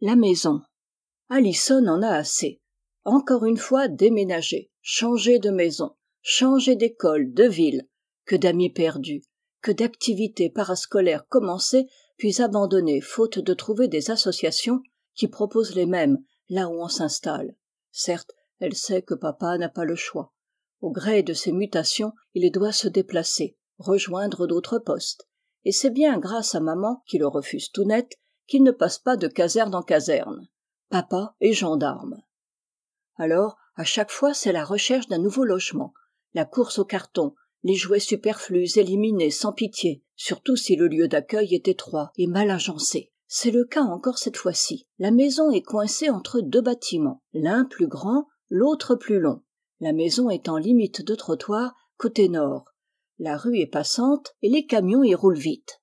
la maison. Allison en a assez. Encore une fois déménager changer de maison changer d'école de ville. Que d'amis perdus que d'activités parascolaires commencées puis abandonnées faute de trouver des associations qui proposent les mêmes là où on s'installe. Certes elle sait que papa n'a pas le choix. Au gré de ses mutations il doit se déplacer rejoindre d'autres postes. Et c'est bien grâce à maman qui le refuse tout net qu'il ne passe pas de caserne en caserne papa est gendarme alors à chaque fois c'est la recherche d'un nouveau logement la course aux cartons les jouets superflus éliminés sans pitié surtout si le lieu d'accueil est étroit et mal agencé. C'est le cas encore cette fois-ci. La maison est coincée entre deux bâtiments l'un plus grand l'autre plus long. La maison est en limite de trottoir côté nord. La rue est passante et les camions y roulent vite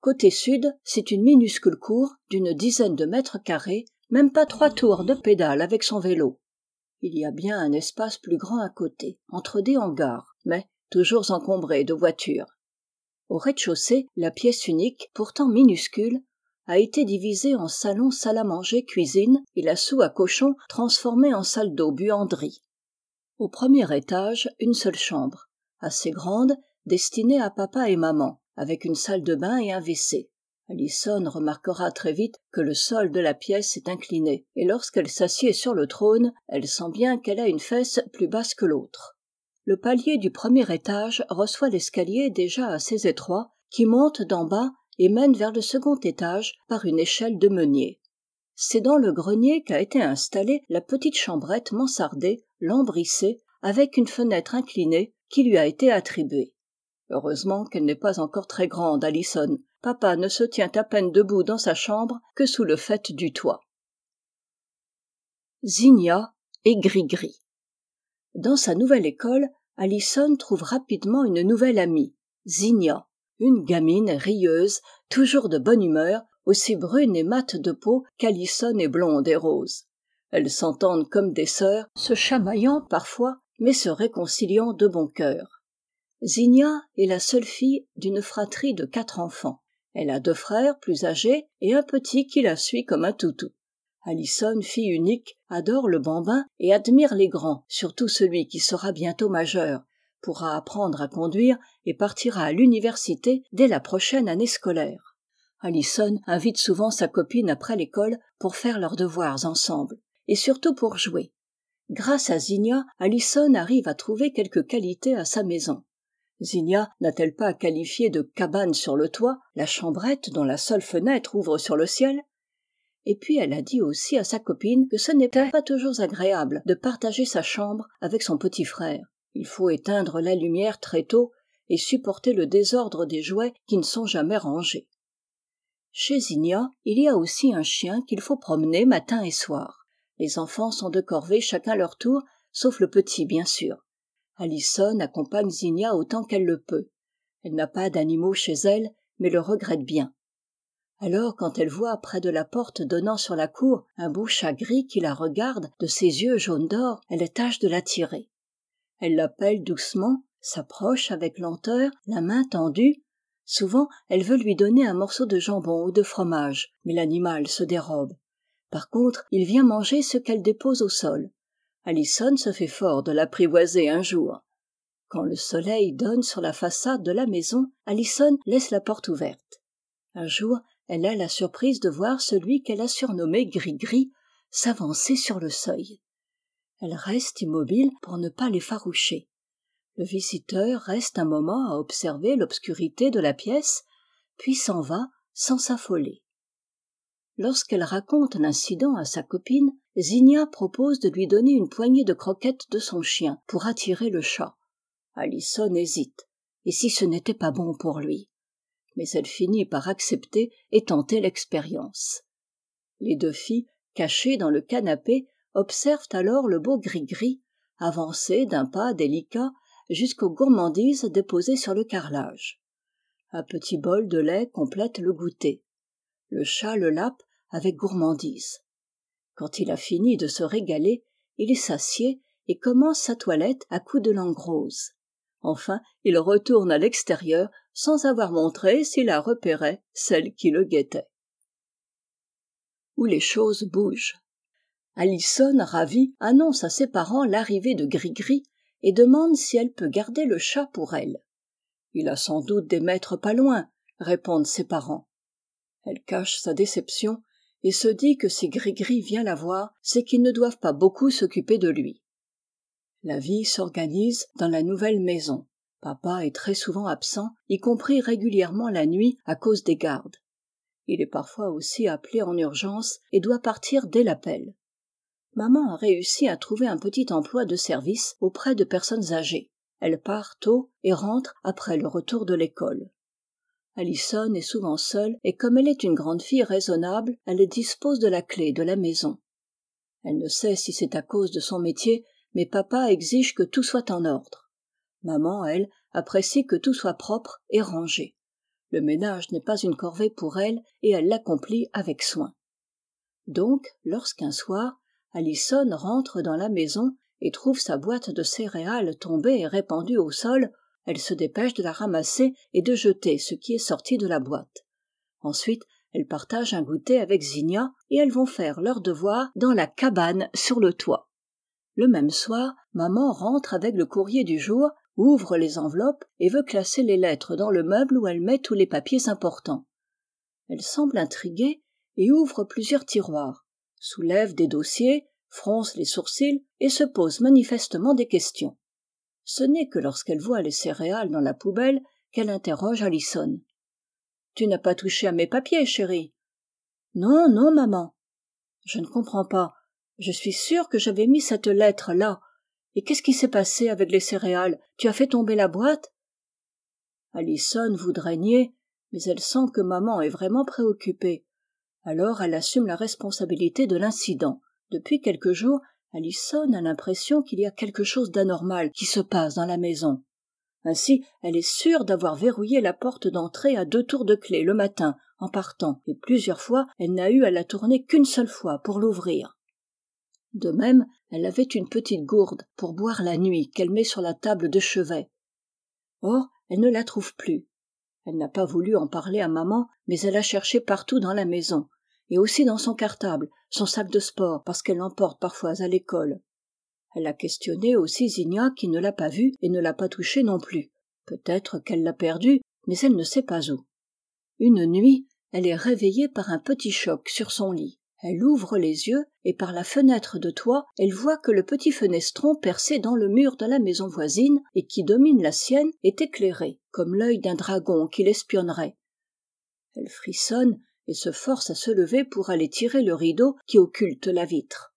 côté sud c'est une minuscule cour d'une dizaine de mètres carrés même pas trois tours de pédale avec son vélo. Il y a bien un espace plus grand à côté entre des hangars mais toujours encombré de voitures. Au rez-de-chaussée la pièce unique pourtant minuscule a été divisée en salon salle à manger cuisine et la soue à cochon transformée en salle d'eau buanderie. Au premier étage une seule chambre assez grande destinée à papa et maman avec une salle de bain et un wc. Allison remarquera très vite que le sol de la pièce est incliné et lorsqu'elle s'assied sur le trône elle sent bien qu'elle a une fesse plus basse que l'autre. Le palier du premier étage reçoit l'escalier déjà assez étroit qui monte d'en bas et mène vers le second étage par une échelle de meunier. C'est dans le grenier qu'a été installée la petite chambrette mansardée lambrissée avec une fenêtre inclinée qui lui a été attribuée heureusement qu'elle n'est pas encore très grande allison papa ne se tient à peine debout dans sa chambre que sous le faîte du toit. Zinnia et grigri. Dans sa nouvelle école allison trouve rapidement une nouvelle amie zinnia une gamine rieuse toujours de bonne humeur aussi brune et mate de peau qu'allison est blonde et rose. Elles s'entendent comme des sœurs se chamaillant parfois mais se réconciliant de bon cœur zinnia est la seule fille d'une fratrie de quatre enfants. Elle a deux frères plus âgés et un petit qui la suit comme un toutou. Allison fille unique adore le bambin et admire les grands surtout celui qui sera bientôt majeur pourra apprendre à conduire et partira à l'université dès la prochaine année scolaire. Allison invite souvent sa copine après l'école pour faire leurs devoirs ensemble et surtout pour jouer. Grâce à zinnia allison arrive à trouver quelques qualités à sa maison zinnia n'a-t-elle pas qualifié de cabane sur le toit la chambrette dont la seule fenêtre ouvre sur le ciel? Et puis elle a dit aussi à sa copine que ce n'était pas toujours agréable de partager sa chambre avec son petit frère. Il faut éteindre la lumière très tôt et supporter le désordre des jouets qui ne sont jamais rangés. Chez zinnia il y a aussi un chien qu'il faut promener matin et soir. Les enfants sont de corvée chacun leur tour sauf le petit bien sûr allison accompagne zinnia autant qu'elle le peut. Elle n'a pas d'animaux chez elle mais le regrette bien. Alors quand elle voit près de la porte donnant sur la cour un beau chat gris qui la regarde de ses yeux jaunes d'or elle tâche de l'attirer. Elle l'appelle doucement s'approche avec lenteur la main tendue. Souvent elle veut lui donner un morceau de jambon ou de fromage mais l'animal se dérobe. Par contre il vient manger ce qu'elle dépose au sol allison se fait fort de l'apprivoiser un jour. Quand le soleil donne sur la façade de la maison allison laisse la porte ouverte. Un jour elle a la surprise de voir celui qu'elle a surnommé gris-gris s'avancer sur le seuil. Elle reste immobile pour ne pas l'effaroucher le visiteur reste un moment à observer l'obscurité de la pièce puis s'en va sans s'affoler lorsqu'elle raconte l'incident à sa copine zinnia propose de lui donner une poignée de croquettes de son chien pour attirer le chat. Allison hésite. Et si ce n'était pas bon pour lui? Mais elle finit par accepter et tenter l'expérience. Les deux filles cachées dans le canapé observent alors le beau gris-gris avancer d'un pas délicat jusqu'aux gourmandises déposées sur le carrelage. Un petit bol de lait complète le goûter. Le chat le lappe avec gourmandise. Quand il a fini de se régaler il s'assied et commence sa toilette à coups de langue rose enfin il retourne à l'extérieur sans avoir montré s'il la repérait celle qui le guettait. Où les choses bougent. Allison ravie annonce à ses parents l'arrivée de grigri et demande si elle peut garder le chat pour elle. Il a sans doute des maîtres pas loin répondent ses parents. Elle cache sa déception et se dit que si grigri vient la voir c'est qu'ils ne doivent pas beaucoup s'occuper de lui. La vie s'organise dans la nouvelle maison. Papa est très souvent absent y compris régulièrement la nuit à cause des gardes. Il est parfois aussi appelé en urgence et doit partir dès l'appel. Maman a réussi à trouver un petit emploi de service auprès de personnes âgées. Elle part tôt et rentre après le retour de l'école allison est souvent seule et comme elle est une grande fille raisonnable elle dispose de la clef de la maison. Elle ne sait si c'est à cause de son métier mais papa exige que tout soit en ordre. Maman elle apprécie que tout soit propre et rangé. Le ménage n'est pas une corvée pour elle et elle l'accomplit avec soin. Donc lorsqu'un soir allison rentre dans la maison et trouve sa boîte de céréales tombée et répandue au sol elle se dépêche de la ramasser et de jeter ce qui est sorti de la boîte. Ensuite elle partage un goûter avec Zinia et elles vont faire leurs devoirs dans la cabane sur le toit. Le même soir maman rentre avec le courrier du jour ouvre les enveloppes et veut classer les lettres dans le meuble où elle met tous les papiers importants. Elle semble intriguée et ouvre plusieurs tiroirs soulève des dossiers fronce les sourcils et se pose manifestement des questions ce n'est que lorsqu'elle voit les céréales dans la poubelle qu'elle interroge allison tu n'as pas touché à mes papiers chérie non non maman. Je ne comprends pas. Je suis sûre que j'avais mis cette lettre là. Et qu'est-ce qui s'est passé avec les céréales? Tu as fait tomber la boîte? Allison voudrait nier mais elle sent que maman est vraiment préoccupée. Alors elle assume la responsabilité de l'incident. Depuis quelques jours allison a l'impression qu'il y a quelque chose d'anormal qui se passe dans la maison. Ainsi elle est sûre d'avoir verrouillé la porte d'entrée à deux tours de clef le matin en partant et plusieurs fois elle n'a eu à la tourner qu'une seule fois pour l'ouvrir. De même elle avait une petite gourde pour boire la nuit qu'elle met sur la table de chevet. Or elle ne la trouve plus. Elle n'a pas voulu en parler à maman mais elle a cherché partout dans la maison et aussi dans son cartable son sac de sport parce qu'elle l'emporte parfois à l'école. Elle a questionné aussi Zinia qui ne l'a pas vue et ne l'a pas touchée non plus. Peut-être qu'elle l'a perdue mais elle ne sait pas où. Une nuit elle est réveillée par un petit choc sur son lit. Elle ouvre les yeux et par la fenêtre de toit elle voit que le petit fenestron percé dans le mur de la maison voisine et qui domine la sienne est éclairé comme l'œil d'un dragon qui l'espionnerait. Elle frissonne et se force à se lever pour aller tirer le rideau qui occulte la vitre.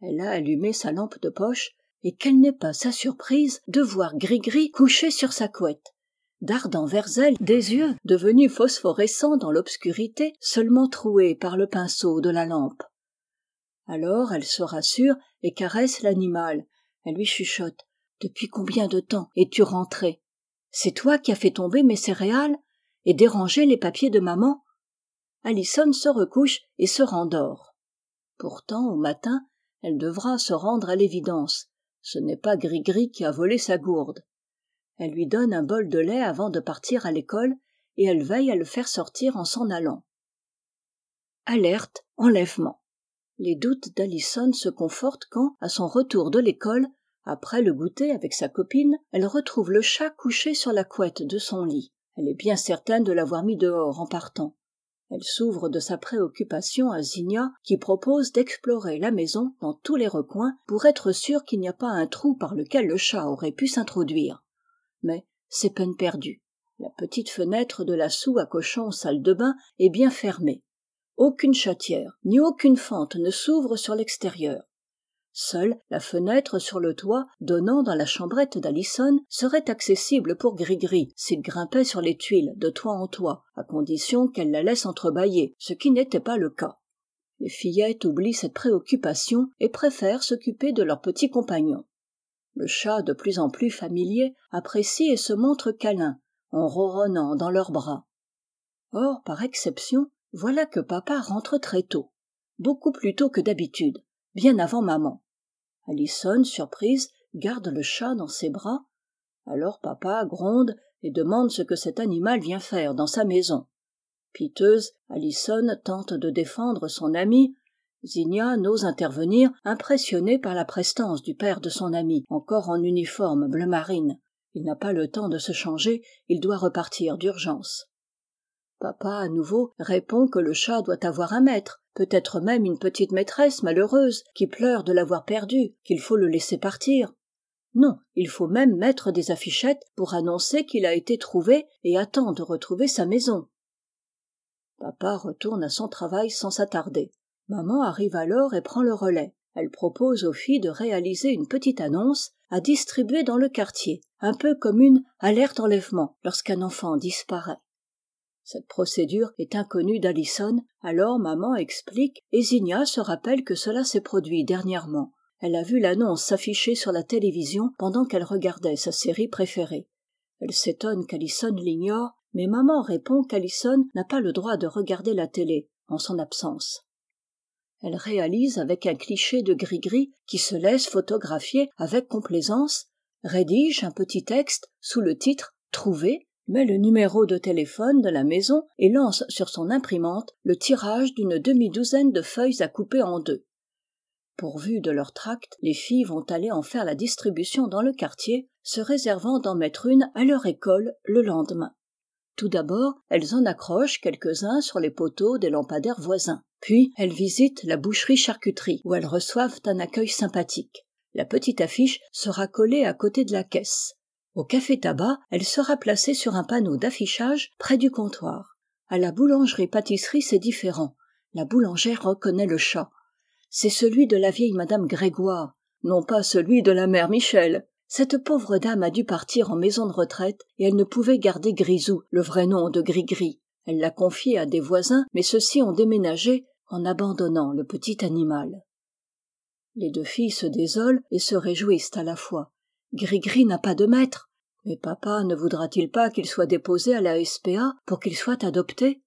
Elle a allumé sa lampe de poche et quelle n'est pas sa surprise de voir grigri couché sur sa couette dardant vers elle des yeux devenus phosphorescents dans l'obscurité seulement troués par le pinceau de la lampe. Alors elle se rassure et caresse l'animal. Elle lui chuchote depuis combien de temps es-tu rentré c'est toi qui as fait tomber mes céréales et dérangé les papiers de maman? Allison se recouche et se rendort. Pourtant au matin elle devra se rendre à l'évidence. Ce n'est pas grigri qui a volé sa gourde. Elle lui donne un bol de lait avant de partir à l'école et elle veille à le faire sortir en s'en allant. Alerte enlèvement. Les doutes d'allison se confortent quand à son retour de l'école après le goûter avec sa copine elle retrouve le chat couché sur la couette de son lit. Elle est bien certaine de l'avoir mis dehors en partant elle s'ouvre de sa préoccupation à Zinia qui propose d'explorer la maison dans tous les recoins pour être sûre qu'il n'y a pas un trou par lequel le chat aurait pu s'introduire. Mais c'est peine perdue. La petite fenêtre de la soue à cochon salle de bain est bien fermée. Aucune chatière ni aucune fente ne s'ouvre sur l'extérieur seule la fenêtre sur le toit donnant dans la chambrette d'allison serait accessible pour grigri s'il grimpait sur les tuiles de toit en toit à condition qu'elle la laisse entrebâiller ce qui n'était pas le cas. Les fillettes oublient cette préoccupation et préfèrent s'occuper de leurs petits compagnons. Le chat de plus en plus familier apprécie et se montre câlin en ronronnant dans leurs bras. Or par exception voilà que papa rentre très tôt beaucoup plus tôt que d'habitude bien avant maman allison surprise garde le chat dans ses bras alors papa gronde et demande ce que cet animal vient faire dans sa maison piteuse allison tente de défendre son amie Zigna n'ose intervenir, impressionnée par la prestance du père de son ami, encore en uniforme bleu marine. Il n'a pas le temps de se changer, il doit repartir d'urgence. Papa, à nouveau, répond que le chat doit avoir un maître, peut-être même une petite maîtresse malheureuse, qui pleure de l'avoir perdu, qu'il faut le laisser partir. Non, il faut même mettre des affichettes pour annoncer qu'il a été trouvé et attend de retrouver sa maison. Papa retourne à son travail sans s'attarder. Maman arrive alors et prend le relais. Elle propose aux filles de réaliser une petite annonce à distribuer dans le quartier, un peu comme une alerte enlèvement lorsqu'un enfant disparaît. Cette procédure est inconnue d'Alison, alors maman explique et Zigna se rappelle que cela s'est produit dernièrement. Elle a vu l'annonce s'afficher sur la télévision pendant qu'elle regardait sa série préférée. Elle s'étonne qu'Alison l'ignore, mais maman répond qu'Alison n'a pas le droit de regarder la télé en son absence. Elle réalise avec un cliché de gris-gris qui se laisse photographier avec complaisance, rédige un petit texte sous le titre Trouvé met le numéro de téléphone de la maison et lance sur son imprimante le tirage d'une demi-douzaine de feuilles à couper en deux. Pourvues de leur tract, les filles vont aller en faire la distribution dans le quartier, se réservant d'en mettre une à leur école le lendemain. Tout d'abord, elles en accrochent quelques-uns sur les poteaux des lampadaires voisins. Puis, elles visitent la boucherie-charcuterie, où elles reçoivent un accueil sympathique. La petite affiche sera collée à côté de la caisse. Au café tabac, elle sera placée sur un panneau d'affichage près du comptoir. À la boulangerie-pâtisserie, c'est différent. La boulangère reconnaît le chat. C'est celui de la vieille madame Grégoire, non pas celui de la mère Michel. Cette pauvre dame a dû partir en maison de retraite et elle ne pouvait garder Grisou, le vrai nom de Grigri. Elle l'a confié à des voisins, mais ceux-ci ont déménagé en abandonnant le petit animal. Les deux filles se désolent et se réjouissent à la fois. Grigri n'a pas de maître. Mais papa ne voudra-t-il pas qu'il soit déposé à la SPA pour qu'il soit adopté?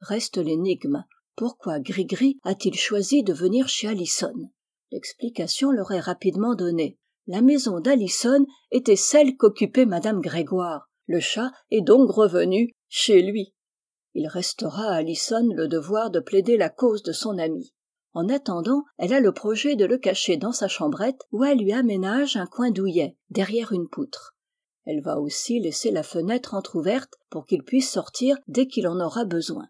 Reste l'énigme. Pourquoi Grigri a-t-il choisi de venir chez Allison? L'explication leur est rapidement donnée. La maison d'Allison était celle qu'occupait madame Grégoire. Le chat est donc revenu chez lui. Il restera à Allison le devoir de plaider la cause de son ami. En attendant, elle a le projet de le cacher dans sa chambrette où elle lui aménage un coin douillet, derrière une poutre. Elle va aussi laisser la fenêtre entr'ouverte pour qu'il puisse sortir dès qu'il en aura besoin.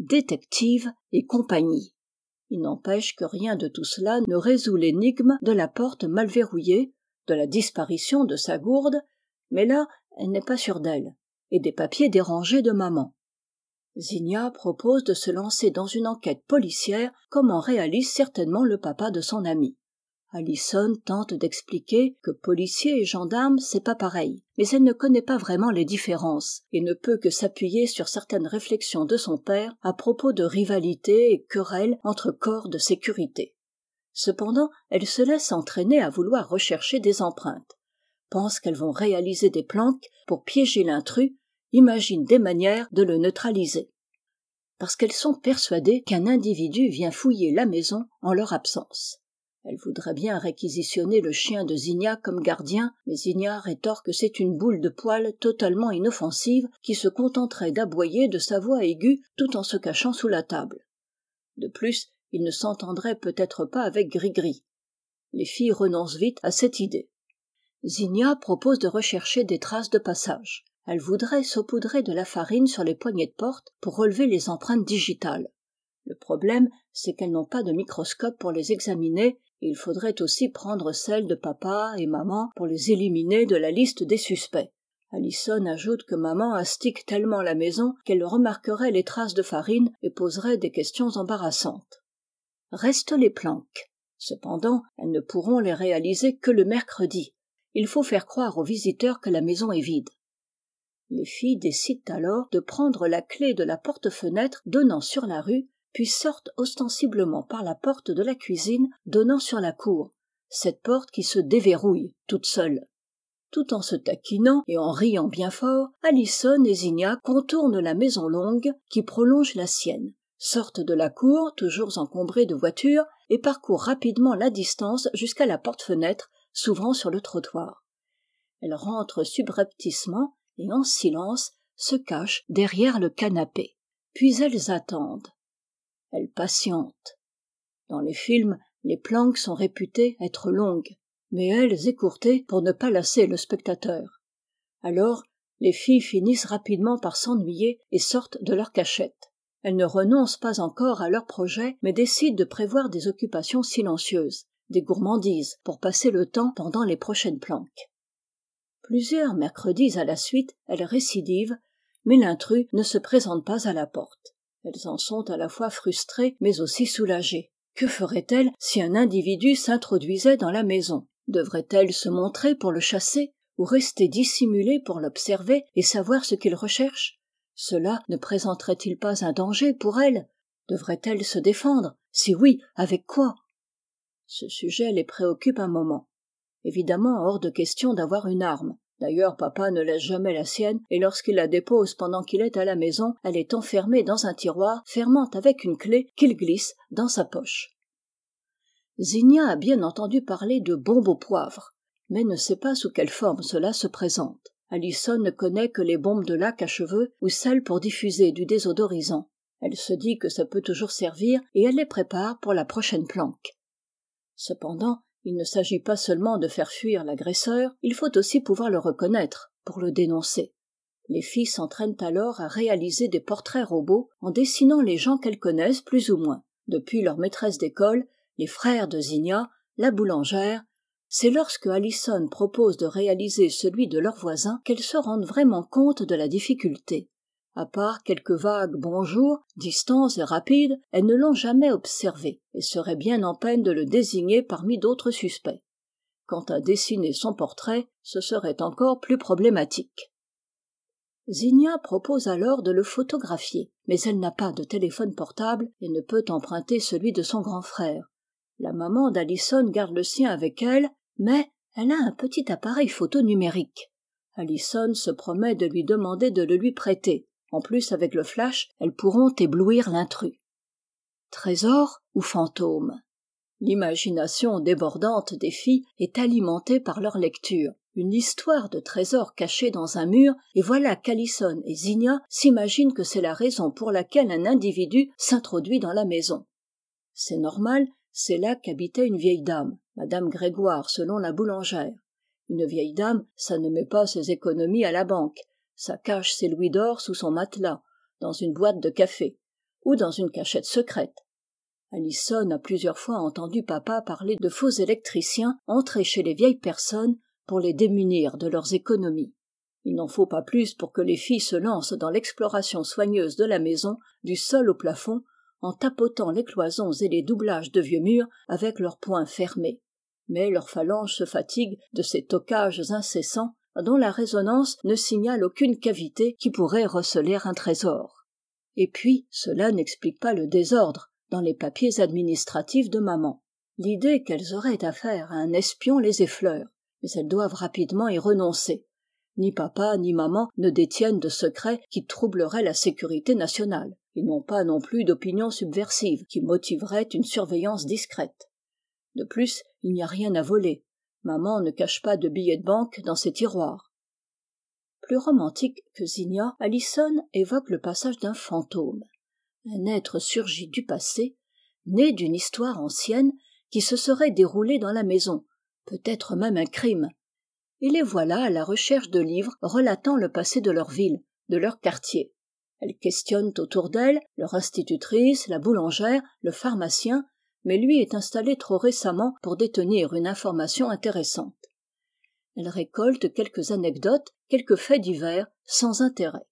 Détective et compagnie. Il n'empêche que rien de tout cela ne résout l'énigme de la porte mal verrouillée, de la disparition de sa gourde, mais là, elle n'est pas sûre d'elle, et des papiers dérangés de maman. Zigna propose de se lancer dans une enquête policière comme en réalise certainement le papa de son ami. Allison tente d'expliquer que policier et gendarme c'est pas pareil, mais elle ne connaît pas vraiment les différences et ne peut que s'appuyer sur certaines réflexions de son père à propos de rivalité et querelles entre corps de sécurité. Cependant, elle se laisse entraîner à vouloir rechercher des empreintes, pense qu'elles vont réaliser des planques pour piéger l'intrus imaginent des manières de le neutraliser. Parce qu'elles sont persuadées qu'un individu vient fouiller la maison en leur absence. Elle voudrait bien réquisitionner le chien de Zigna comme gardien, mais Zigna rétorque que c'est une boule de poil totalement inoffensive qui se contenterait d'aboyer de sa voix aiguë tout en se cachant sous la table. De plus, il ne s'entendrait peut-être pas avec Grigri. Les filles renoncent vite à cette idée. Zigna propose de rechercher des traces de passage elle voudrait saupoudrer de la farine sur les poignées de porte pour relever les empreintes digitales. Le problème, c'est qu'elles n'ont pas de microscope pour les examiner, et il faudrait aussi prendre celles de papa et maman pour les éliminer de la liste des suspects. Allison ajoute que maman astique tellement la maison qu'elle remarquerait les traces de farine et poserait des questions embarrassantes. Restent les planques. Cependant, elles ne pourront les réaliser que le mercredi. Il faut faire croire aux visiteurs que la maison est vide. Les filles décident alors de prendre la clé de la porte-fenêtre donnant sur la rue, puis sortent ostensiblement par la porte de la cuisine donnant sur la cour, cette porte qui se déverrouille toute seule. Tout en se taquinant et en riant bien fort, Allison et Zigna contournent la maison longue qui prolonge la sienne, sortent de la cour, toujours encombrée de voitures, et parcourent rapidement la distance jusqu'à la porte-fenêtre s'ouvrant sur le trottoir. Elles rentrent subrepticement et en silence se cachent derrière le canapé. Puis elles attendent. Elles patientent. dans les films les planques sont réputées être longues mais elles écourtées pour ne pas lasser le spectateur alors les filles finissent rapidement par s'ennuyer et sortent de leur cachette elles ne renoncent pas encore à leurs projets mais décident de prévoir des occupations silencieuses des gourmandises pour passer le temps pendant les prochaines planques plusieurs mercredis à la suite elles récidivent mais l'intrus ne se présente pas à la porte. Elles en sont à la fois frustrées mais aussi soulagées. Que feraient-elles si un individu s'introduisait dans la maison? Devraient-elles se montrer pour le chasser ou rester dissimulées pour l'observer et savoir ce qu'il recherche? Cela ne présenterait il pas un danger pour elles devraient-elles se défendre? Si oui avec quoi? Ce sujet les préoccupe un moment évidemment hors de question d'avoir une arme. D'ailleurs papa ne laisse jamais la sienne et lorsqu'il la dépose pendant qu'il est à la maison elle est enfermée dans un tiroir fermant avec une clef qu'il glisse dans sa poche. Zigna a bien entendu parler de bombes au poivre mais ne sait pas sous quelle forme cela se présente. Allison ne connaît que les bombes de laque à cheveux ou celles pour diffuser du désodorisant. Elle se dit que ça peut toujours servir et elle les prépare pour la prochaine planque. Cependant il ne s'agit pas seulement de faire fuir l'agresseur il faut aussi pouvoir le reconnaître pour le dénoncer. Les filles s'entraînent alors à réaliser des portraits robots en dessinant les gens qu'elles connaissent plus ou moins. Depuis leur maîtresse d'école les frères de zigna la boulangère c'est lorsque Allison propose de réaliser celui de leur voisin qu'elles se rendent vraiment compte de la difficulté à part quelques vagues bonjours distants et rapides elles ne l'ont jamais observé et seraient bien en peine de le désigner parmi d'autres suspects. Quant à dessiner son portrait ce serait encore plus problématique. Zigna propose alors de le photographier mais elle n'a pas de téléphone portable et ne peut emprunter celui de son grand frère. La maman d'Allison garde le sien avec elle mais elle a un petit appareil photo numérique. Allison se promet de lui demander de le lui prêter en plus avec le flash elles pourront éblouir l'intrus. Trésor ou fantôme? L'imagination débordante des filles est alimentée par leur lecture. Une histoire de trésor caché dans un mur et voilà qu'Alison et Zigna s'imaginent que c'est la raison pour laquelle un individu s'introduit dans la maison. C'est normal c'est là qu'habitait une vieille dame madame grégoire selon la boulangère. Une vieille dame ça ne met pas ses économies à la banque ça cache ses louis d'or sous son matelas dans une boîte de café ou dans une cachette secrète. Allison a plusieurs fois entendu papa parler de faux électriciens entrés chez les vieilles personnes pour les démunir de leurs économies. Il n'en faut pas plus pour que les filles se lancent dans l'exploration soigneuse de la maison du sol au plafond en tapotant les cloisons et les doublages de vieux murs avec leurs poings fermés. Mais leurs phalanges se fatiguent de ces toquages incessants dont la résonance ne signale aucune cavité qui pourrait receler un trésor. Et puis cela n'explique pas le désordre dans les papiers administratifs de maman. L'idée qu'elles auraient affaire à un espion les effleure mais elles doivent rapidement y renoncer. Ni papa ni maman ne détiennent de secrets qui troubleraient la sécurité nationale ils n'ont pas non plus d'opinions subversives qui motiveraient une surveillance discrète. De plus il n'y a rien à voler maman ne cache pas de billets de banque dans ses tiroirs. Plus romantique que Zigna, Allison évoque le passage d'un fantôme un être surgi du passé né d'une histoire ancienne qui se serait déroulée dans la maison peut-être même un crime. Et les voilà à la recherche de livres relatant le passé de leur ville de leur quartier. Elles questionnent autour d'elles leur institutrice la boulangère le pharmacien mais lui est installé trop récemment pour détenir une information intéressante. Elle récolte quelques anecdotes quelques faits divers sans intérêt.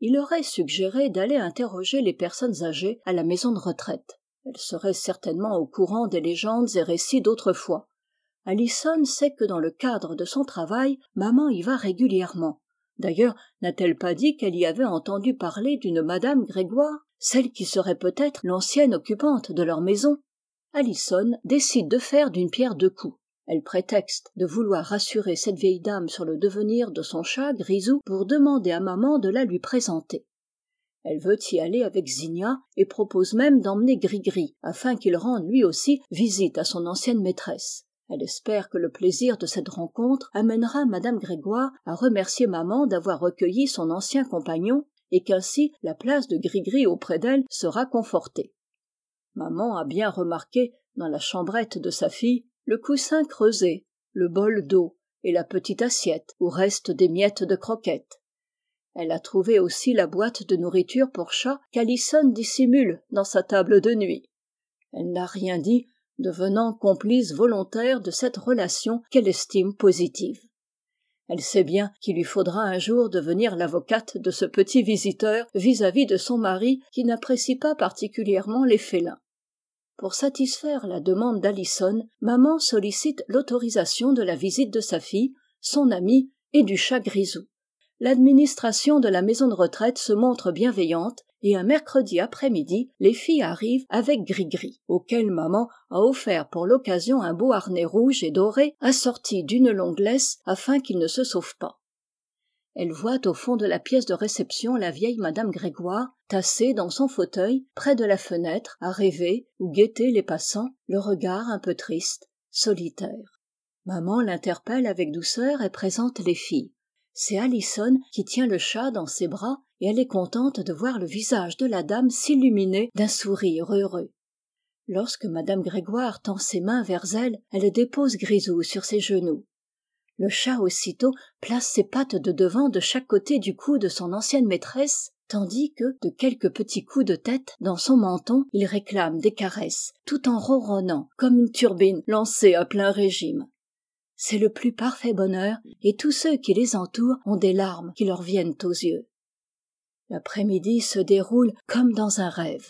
Il aurait suggéré d'aller interroger les personnes âgées à la maison de retraite. Elles seraient certainement au courant des légendes et récits d'autrefois. Allison sait que dans le cadre de son travail maman y va régulièrement. D'ailleurs n'a-t-elle pas dit qu'elle y avait entendu parler d'une madame grégoire celle qui serait peut-être l'ancienne occupante de leur maison? Allison décide de faire d'une pierre deux coups. Elle prétexte de vouloir rassurer cette vieille dame sur le devenir de son chat grisou pour demander à maman de la lui présenter. Elle veut y aller avec Zigna et propose même d'emmener Grigri afin qu'il rende lui aussi visite à son ancienne maîtresse. Elle espère que le plaisir de cette rencontre amènera madame grégoire à remercier maman d'avoir recueilli son ancien compagnon et qu'ainsi la place de grigri auprès d'elle sera confortée maman a bien remarqué dans la chambrette de sa fille le coussin creusé le bol d'eau et la petite assiette où restent des miettes de croquettes. Elle a trouvé aussi la boîte de nourriture pour chat qu'allison dissimule dans sa table de nuit. Elle n'a rien dit devenant complice volontaire de cette relation qu'elle estime positive. Elle sait bien qu'il lui faudra un jour devenir l'avocate de ce petit visiteur vis-à-vis de son mari qui n'apprécie pas particulièrement les félins pour satisfaire la demande d'allison maman sollicite l'autorisation de la visite de sa fille son amie et du chat grisou. L'administration de la maison de retraite se montre bienveillante et un mercredi après-midi les filles arrivent avec grigri auquel maman a offert pour l'occasion un beau harnais rouge et doré assorti d'une longue laisse afin qu'il ne se sauve pas elle voit au fond de la pièce de réception la vieille madame grégoire tassée dans son fauteuil près de la fenêtre à rêver ou guetter les passants le regard un peu triste solitaire. Maman l'interpelle avec douceur et présente les filles. C'est allison qui tient le chat dans ses bras et elle est contente de voir le visage de la dame s'illuminer d'un sourire heureux. Lorsque madame grégoire tend ses mains vers elle elle dépose grisou sur ses genoux le chat aussitôt place ses pattes de devant de chaque côté du cou de son ancienne maîtresse tandis que de quelques petits coups de tête dans son menton il réclame des caresses tout en ronronnant comme une turbine lancée à plein régime. C'est le plus parfait bonheur et tous ceux qui les entourent ont des larmes qui leur viennent aux yeux. L'après-midi se déroule comme dans un rêve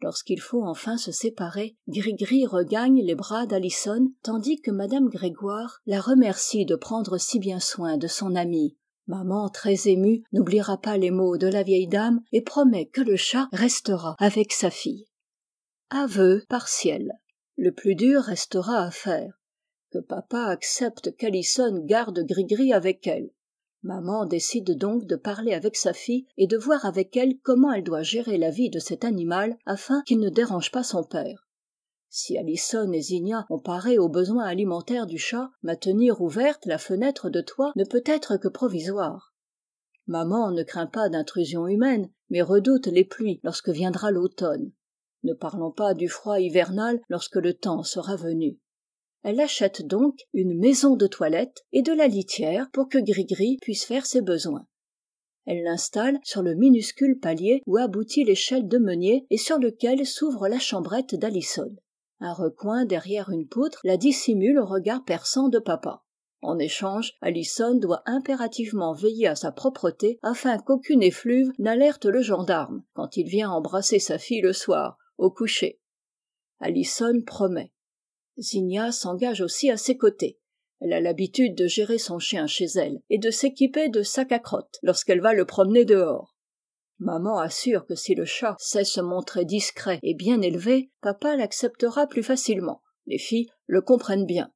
lorsqu'il faut enfin se séparer grigri regagne les bras d'allison tandis que madame grégoire la remercie de prendre si bien soin de son amie. Maman très émue n'oubliera pas les mots de la vieille dame et promet que le chat restera avec sa fille. Aveu partiel. Le plus dur restera à faire. Que papa accepte qu'allison garde grigri avec elle maman décide donc de parler avec sa fille et de voir avec elle comment elle doit gérer la vie de cet animal afin qu'il ne dérange pas son père. Si allison et zinia ont paré aux besoins alimentaires du chat maintenir ouverte la fenêtre de toit ne peut être que provisoire. Maman ne craint pas d'intrusion humaine mais redoute les pluies lorsque viendra l'automne. Ne parlons pas du froid hivernal lorsque le temps sera venu elle achète donc une maison de toilette et de la litière pour que grigri puisse faire ses besoins. Elle l'installe sur le minuscule palier où aboutit l'échelle de meunier et sur lequel s'ouvre la chambrette d'allison un recoin derrière une poutre la dissimule au regard perçant de papa. En échange allison doit impérativement veiller à sa propreté afin qu'aucune effluve n'alerte le gendarme quand il vient embrasser sa fille le soir au coucher. Allison promet Zigna s'engage aussi à ses côtés. Elle a l'habitude de gérer son chien chez elle et de s'équiper de sac à crotte lorsqu'elle va le promener dehors. Maman assure que si le chat sait se montrer discret et bien élevé, papa l'acceptera plus facilement. Les filles le comprennent bien.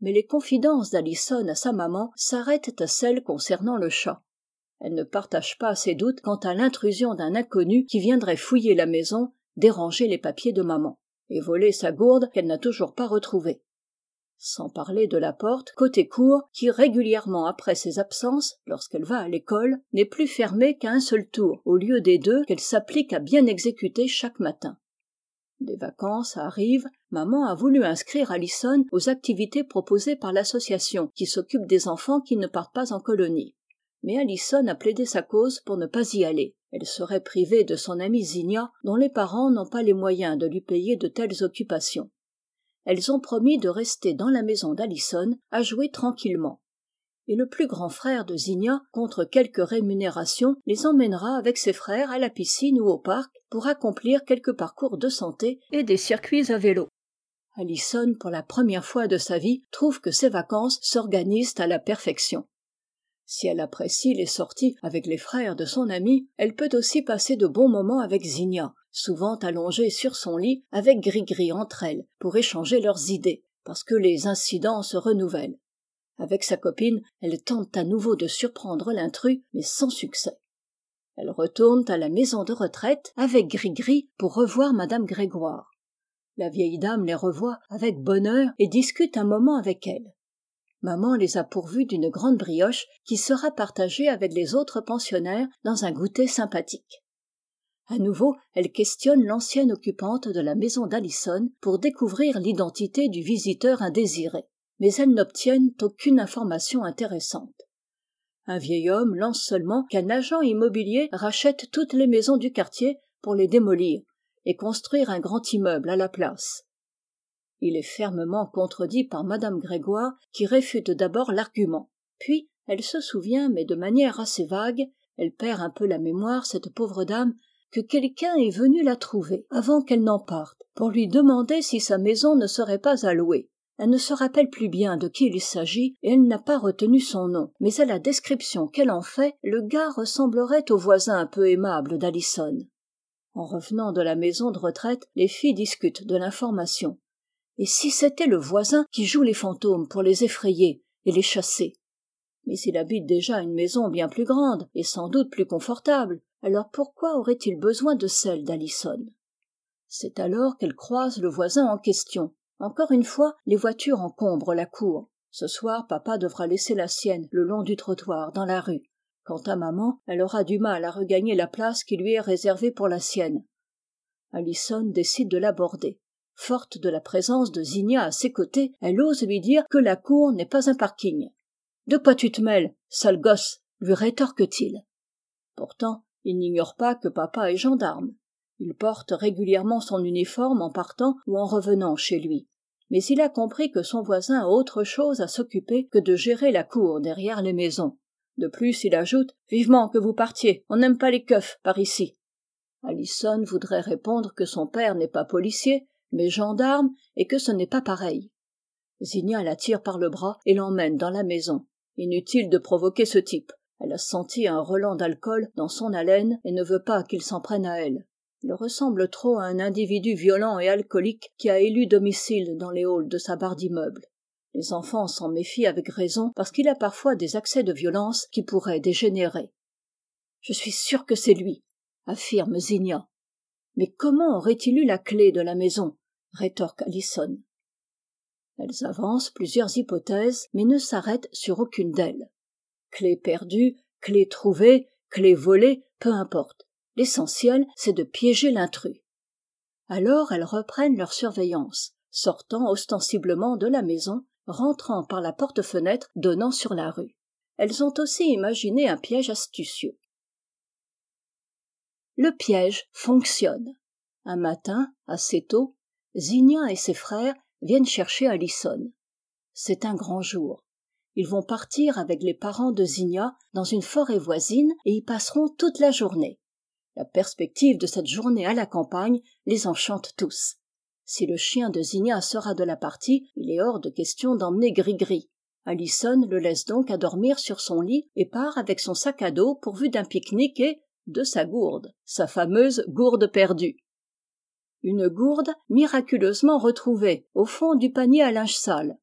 Mais les confidences d'Alison à sa maman s'arrêtent à celles concernant le chat. Elle ne partage pas ses doutes quant à l'intrusion d'un inconnu qui viendrait fouiller la maison, déranger les papiers de maman et voler sa gourde qu'elle n'a toujours pas retrouvée. Sans parler de la porte côté cour qui régulièrement après ses absences lorsqu'elle va à l'école n'est plus fermée qu'à un seul tour au lieu des deux qu'elle s'applique à bien exécuter chaque matin. Des vacances arrivent maman a voulu inscrire allison aux activités proposées par l'association qui s'occupe des enfants qui ne partent pas en colonie. Mais allison a plaidé sa cause pour ne pas y aller elle serait privée de son amie Zinia, dont les parents n'ont pas les moyens de lui payer de telles occupations. Elles ont promis de rester dans la maison d'allison à jouer tranquillement. Et le plus grand frère de Zinia, contre quelque rémunération les emmènera avec ses frères à la piscine ou au parc pour accomplir quelques parcours de santé et des circuits à vélo. Allison pour la première fois de sa vie trouve que ses vacances s'organisent à la perfection si elle apprécie les sorties avec les frères de son amie elle peut aussi passer de bons moments avec Zinia, souvent allongée sur son lit avec grigri entre elles pour échanger leurs idées parce que les incidents se renouvellent. Avec sa copine elle tente à nouveau de surprendre l'intrus mais sans succès. Elles retournent à la maison de retraite avec grigri pour revoir madame grégoire. La vieille dame les revoit avec bonheur et discute un moment avec elle maman les a pourvues d'une grande brioche qui sera partagée avec les autres pensionnaires dans un goûter sympathique. À nouveau elle questionne l'ancienne occupante de la maison d'allison pour découvrir l'identité du visiteur indésiré mais elles n'obtiennent aucune information intéressante. Un vieil homme lance seulement qu'un agent immobilier rachète toutes les maisons du quartier pour les démolir et construire un grand immeuble à la place il est fermement contredit par madame grégoire qui réfute d'abord l'argument. Puis elle se souvient mais de manière assez vague elle perd un peu la mémoire cette pauvre dame que quelqu'un est venu la trouver avant qu'elle n'en parte pour lui demander si sa maison ne serait pas à louer. Elle ne se rappelle plus bien de qui il s'agit et elle n'a pas retenu son nom. Mais à la description qu'elle en fait le gars ressemblerait au voisin peu aimable d'allison en revenant de la maison de retraite les filles discutent de l'information et si c'était le voisin qui joue les fantômes pour les effrayer et les chasser? Mais il habite déjà une maison bien plus grande et sans doute plus confortable. Alors pourquoi aurait-il besoin de celle d'allison c'est alors qu'elle croise le voisin en question. Encore une fois les voitures encombrent la cour. Ce soir papa devra laisser la sienne le long du trottoir dans la rue. Quant à maman elle aura du mal à regagner la place qui lui est réservée pour la sienne. Allison décide de l'aborder forte de la présence de Zigna à ses côtés elle ose lui dire que la cour n'est pas un parking. De quoi tu te mêles sale gosse lui rétorque-t-il. Pourtant il n'ignore pas que papa est gendarme. Il porte régulièrement son uniforme en partant ou en revenant chez lui. Mais il a compris que son voisin a autre chose à s'occuper que de gérer la cour derrière les maisons. De plus il ajoute vivement que vous partiez on n'aime pas les keufs par ici allison voudrait répondre que son père n'est pas policier mais gendarme et que ce n'est pas pareil. Zigna la tire par le bras et l'emmène dans la maison. Inutile de provoquer ce type. Elle a senti un relent d'alcool dans son haleine et ne veut pas qu'il s'en prenne à elle. Il ressemble trop à un individu violent et alcoolique qui a élu domicile dans les halls de sa barre d'immeuble. Les enfants s'en méfient avec raison parce qu'il a parfois des accès de violence qui pourraient dégénérer je suis sûre que c'est lui affirme zigna mais comment aurait-il eu la clef de la maison? Rétorque allison elles avancent plusieurs hypothèses mais ne s'arrêtent sur aucune d'elles. Clef perdue clef trouvée clef volée peu importe. L'essentiel c'est de piéger l'intrus. Alors elles reprennent leur surveillance sortant ostensiblement de la maison rentrant par la porte-fenêtre donnant sur la rue. Elles ont aussi imaginé un piège astucieux. Le piège fonctionne. Un matin assez tôt zigna et ses frères viennent chercher allison c'est un grand jour. Ils vont partir avec les parents de zigna dans une forêt voisine et y passeront toute la journée. La perspective de cette journée à la campagne les enchante tous. Si le chien de zigna sera de la partie il est hors de question d'emmener grigri. Allison le laisse donc à dormir sur son lit et part avec son sac à dos pourvu d'un pique-nique et de sa gourde sa fameuse gourde perdue une gourde miraculeusement retrouvée au fond du panier à linge sale.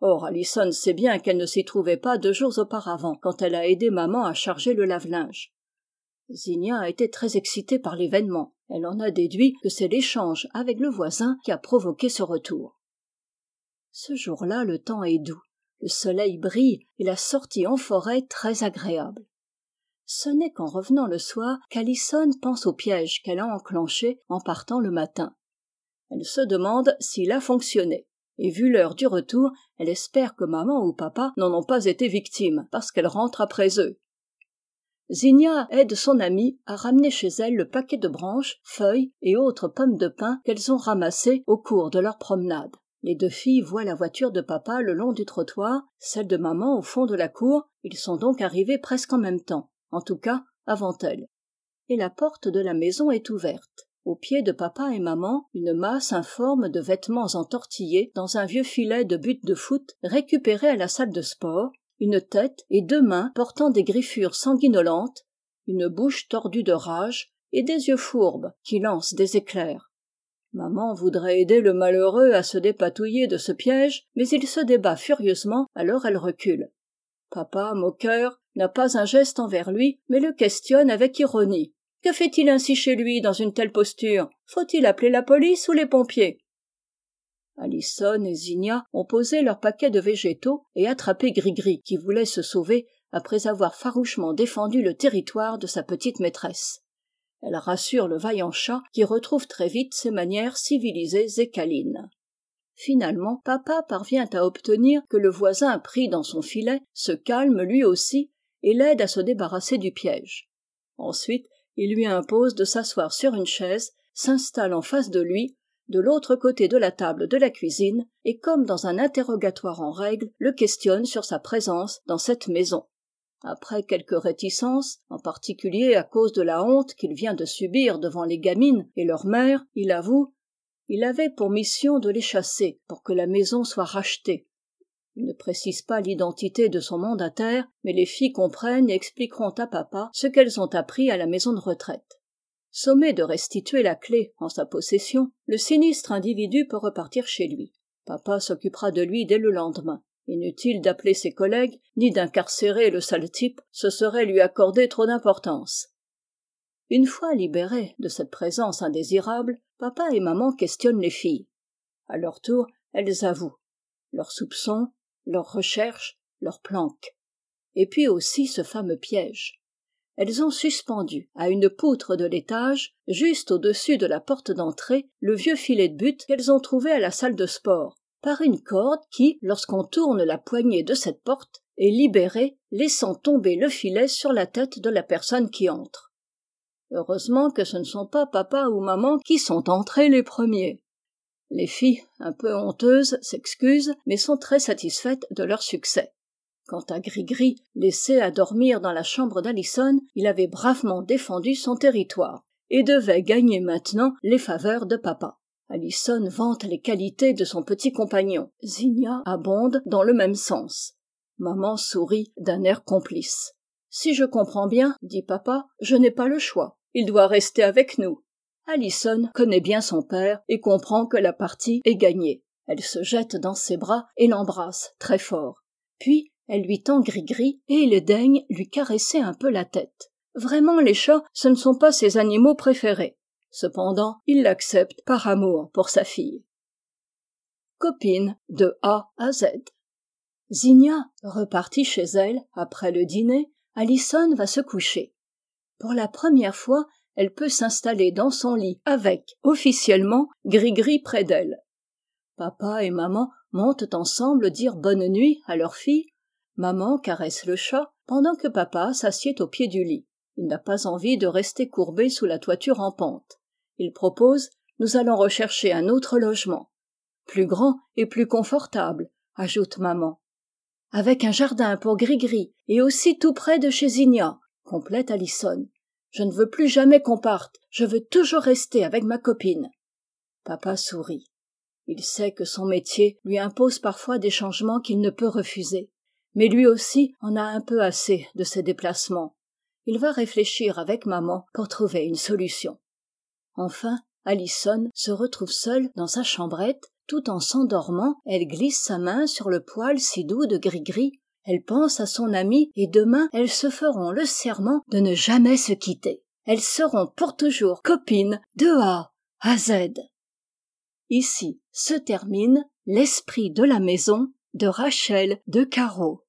Or allison sait bien qu'elle ne s'y trouvait pas deux jours auparavant quand elle a aidé maman à charger le lave-linge. Zigna a été très excitée par l'événement. Elle en a déduit que c'est l'échange avec le voisin qui a provoqué ce retour. Ce jour-là le temps est doux. Le soleil brille et la sortie en forêt très agréable ce n'est qu'en revenant le soir qu'allison pense au piège qu'elle a enclenché en partant le matin. Elle se demande s'il a fonctionné. Et vu l'heure du retour elle espère que maman ou papa n'en ont pas été victimes parce qu'elle rentre après eux. Zigna aide son amie à ramener chez elle le paquet de branches feuilles et autres pommes de pin qu'elles ont ramassées au cours de leur promenade. Les deux filles voient la voiture de papa le long du trottoir celle de maman au fond de la cour. Ils sont donc arrivés presque en même temps en tout cas avant elles et la porte de la maison est ouverte. Aux pieds de papa et maman une masse informe de vêtements entortillés dans un vieux filet de butte de foot récupéré à la salle de sport une tête et deux mains portant des griffures sanguinolentes une bouche tordue de rage et des yeux fourbes qui lancent des éclairs. Maman voudrait aider le malheureux à se dépatouiller de ce piège mais il se débat furieusement alors elle recule papa moqueur n'a pas un geste envers lui mais le questionne avec ironie. Que fait-il ainsi chez lui dans une telle posture? Faut-il appeler la police ou les pompiers? Allison et zigna ont posé leur paquet de végétaux et attrapé grigri qui voulait se sauver après avoir farouchement défendu le territoire de sa petite maîtresse. Elle rassure le vaillant chat qui retrouve très vite ses manières civilisées et câlines finalement papa parvient à obtenir que le voisin pris dans son filet se calme lui aussi et l'aide à se débarrasser du piège. Ensuite il lui impose de s'asseoir sur une chaise s'installe en face de lui de l'autre côté de la table de la cuisine et comme dans un interrogatoire en règle le questionne sur sa présence dans cette maison. Après quelques réticences en particulier à cause de la honte qu'il vient de subir devant les gamines et leur mère il avoue il avait pour mission de les chasser pour que la maison soit rachetée. Il ne précise pas l'identité de son mandataire mais les filles comprennent et expliqueront à papa ce qu'elles ont appris à la maison de retraite. Sommé de restituer la clef en sa possession le sinistre individu peut repartir chez lui. Papa s'occupera de lui dès le lendemain. Inutile d'appeler ses collègues ni d'incarcérer le sale type ce serait lui accorder trop d'importance une fois libérées de cette présence indésirable papa et maman questionnent les filles. À leur tour elles avouent leurs soupçons leurs recherches leurs planques. Et puis aussi ce fameux piège. Elles ont suspendu à une poutre de l'étage juste au-dessus de la porte d'entrée le vieux filet de butte qu'elles ont trouvé à la salle de sport par une corde qui lorsqu'on tourne la poignée de cette porte est libérée laissant tomber le filet sur la tête de la personne qui entre heureusement que ce ne sont pas papa ou maman qui sont entrés les premiers. Les filles un peu honteuses s'excusent mais sont très satisfaites de leur succès. Quant à grigri laissé à dormir dans la chambre d'allison il avait bravement défendu son territoire et devait gagner maintenant les faveurs de papa. Allison vante les qualités de son petit compagnon. Zinnia abonde dans le même sens. Maman sourit d'un air complice. Si je comprends bien dit papa je n'ai pas le choix il doit rester avec nous. Allison connaît bien son père et comprend que la partie est gagnée. Elle se jette dans ses bras et l'embrasse très fort. Puis elle lui tend gris-gris et il daigne lui caresser un peu la tête. Vraiment les chats ce ne sont pas ses animaux préférés. Cependant il l'accepte par amour pour sa fille. Copine de a à z. Zinnia repartie chez elle après le dîner. Allison va se coucher pour la première fois elle peut s'installer dans son lit avec officiellement grigri près d'elle. Papa et maman montent ensemble dire bonne nuit à leur fille. Maman caresse le chat pendant que papa s'assied au pied du lit. Il n'a pas envie de rester courbé sous la toiture en pente. Il propose nous allons rechercher un autre logement. Plus grand et plus confortable ajoute maman. Avec un jardin pour grigri et aussi tout près de chez zinnia complète allison je ne veux plus jamais qu'on parte. Je veux toujours rester avec ma copine. Papa sourit. Il sait que son métier lui impose parfois des changements qu'il ne peut refuser. Mais lui aussi en a un peu assez de ces déplacements. Il va réfléchir avec maman pour trouver une solution. Enfin allison se retrouve seule dans sa chambrette. Tout en s'endormant elle glisse sa main sur le poil si doux de grigri elle pense à son ami et demain elles se feront le serment de ne jamais se quitter. Elles seront pour toujours copines de a à z. Ici se termine l'esprit de la maison de rachel de carreau